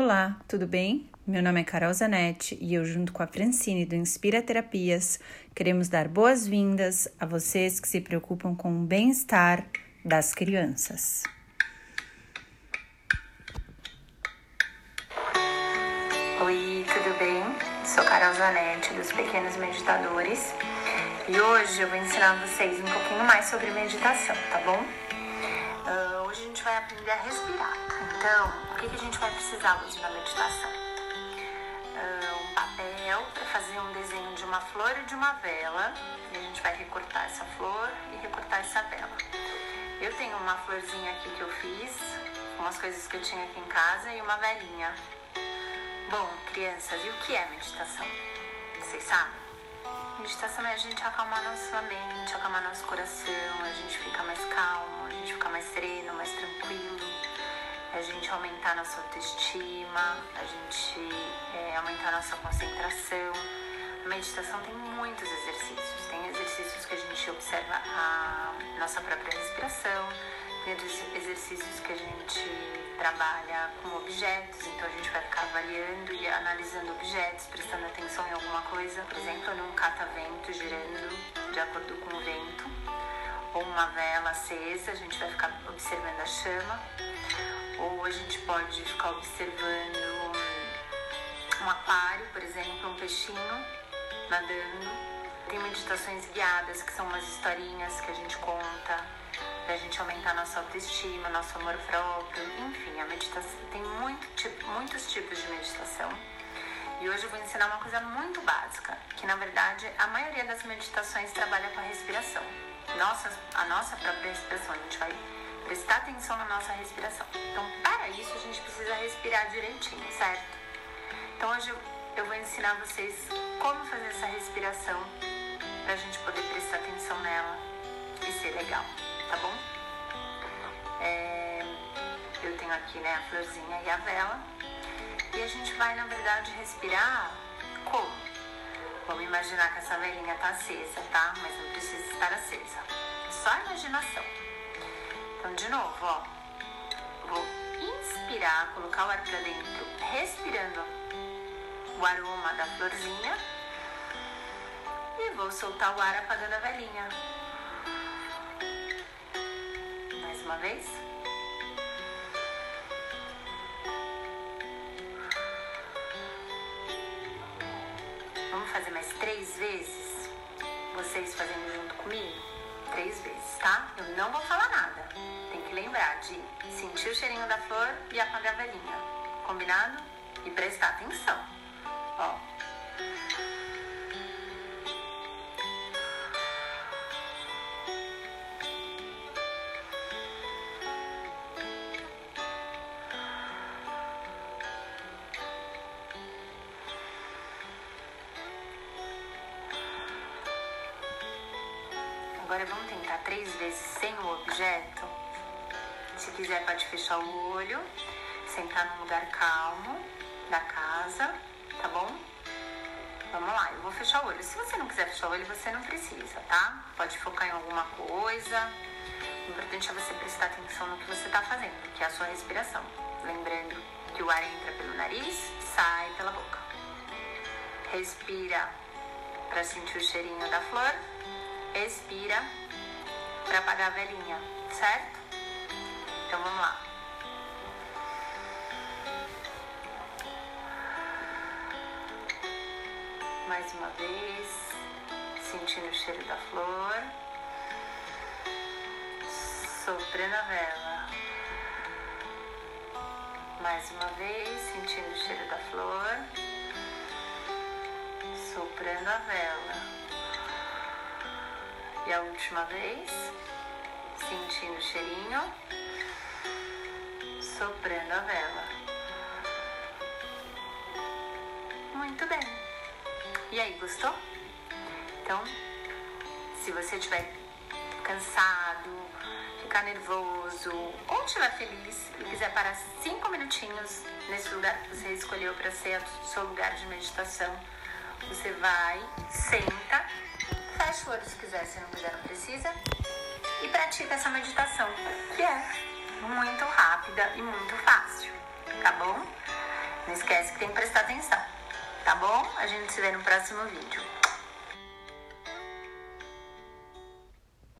Olá, tudo bem? Meu nome é Carol Zanetti e eu, junto com a Francine do Inspira Terapias, queremos dar boas-vindas a vocês que se preocupam com o bem-estar das crianças. Oi, tudo bem? Sou Carol Zanetti dos Pequenos Meditadores e hoje eu vou ensinar vocês um pouquinho mais sobre meditação, tá bom? Uh, hoje a gente vai aprender a respirar. Então, o que, que a gente vai precisar hoje na meditação? Uh, um papel para fazer um desenho de uma flor e de uma vela. E a gente vai recortar essa flor e recortar essa vela. Eu tenho uma florzinha aqui que eu fiz, umas coisas que eu tinha aqui em casa e uma velinha. Bom, crianças, e o que é meditação? Vocês sabem? Meditação é a gente acalmar nossa mente, acalmar nosso coração, a gente fica mais calmo, a gente fica mais sereno, mais tranquilo, a gente aumentar nossa autoestima, a gente é, aumentar nossa concentração. A meditação tem muitos exercícios. Tem exercícios que a gente observa a nossa própria respiração, tem exercícios que a gente trabalha com objetos, então a gente vai ficar avaliando e analisando objetos, prestando atenção em alguma coisa, por exemplo, num catavento girando de acordo com o vento, ou uma vela acesa, a gente vai ficar observando a chama, ou a gente pode ficar observando um aquário, por exemplo, um peixinho nadando. Tem meditações guiadas, que são umas historinhas que a gente conta para a gente aumentar nossa autoestima, nosso amor próprio, enfim, a meditação tem muito tipo, muitos tipos de meditação. E hoje eu vou ensinar uma coisa muito básica, que na verdade a maioria das meditações trabalha com a respiração. Nossa, a nossa própria respiração, a gente vai prestar atenção na nossa respiração. Então, para isso a gente precisa respirar direitinho, certo? Então hoje eu, vou ensinar vocês como fazer essa respiração para a gente poder prestar atenção nela e ser legal tá bom? É, eu tenho aqui né, a florzinha e a vela. E a gente vai, na verdade, respirar como? Vamos imaginar que essa velinha tá acesa, tá? Mas não precisa estar acesa. É só imaginação. Então, de novo, ó. Vou inspirar, colocar o ar pra dentro, respirando o aroma da florzinha. E vou soltar o ar apagando a velinha. uma vez? Vamos fazer mais três vezes? Vocês fazendo junto comigo? Três vezes, tá? Eu não vou falar nada. Tem que lembrar de sentir o cheirinho da flor e apagar a velhinha. Combinado? E prestar atenção. Agora vamos tentar três vezes sem o objeto. Se quiser pode fechar o olho, sentar num lugar calmo da casa, tá bom? Vamos lá, eu vou fechar o olho. Se você não quiser fechar o olho, você não precisa, tá? Pode focar em alguma coisa. O importante é você prestar atenção no que você está fazendo, que é a sua respiração. Lembrando que o ar entra pelo nariz, sai pela boca. Respira para sentir o cheirinho da flor expira para apagar a velhinha, certo? Então vamos lá. Mais uma vez, sentindo o cheiro da flor, soprando a vela. Mais uma vez, sentindo o cheiro da flor, soprando a vela. E a última vez, sentindo o cheirinho, soprando a vela. Muito bem. E aí, gostou? Então, se você estiver cansado, ficar nervoso ou estiver feliz e quiser parar cinco minutinhos nesse lugar que você escolheu para ser o seu lugar de meditação, você vai, senta fecha o olho se quiser, se não quiser, não precisa. E pratica essa meditação, que é muito rápida e muito fácil, tá bom? Não esquece que tem que prestar atenção, tá bom? A gente se vê no próximo vídeo.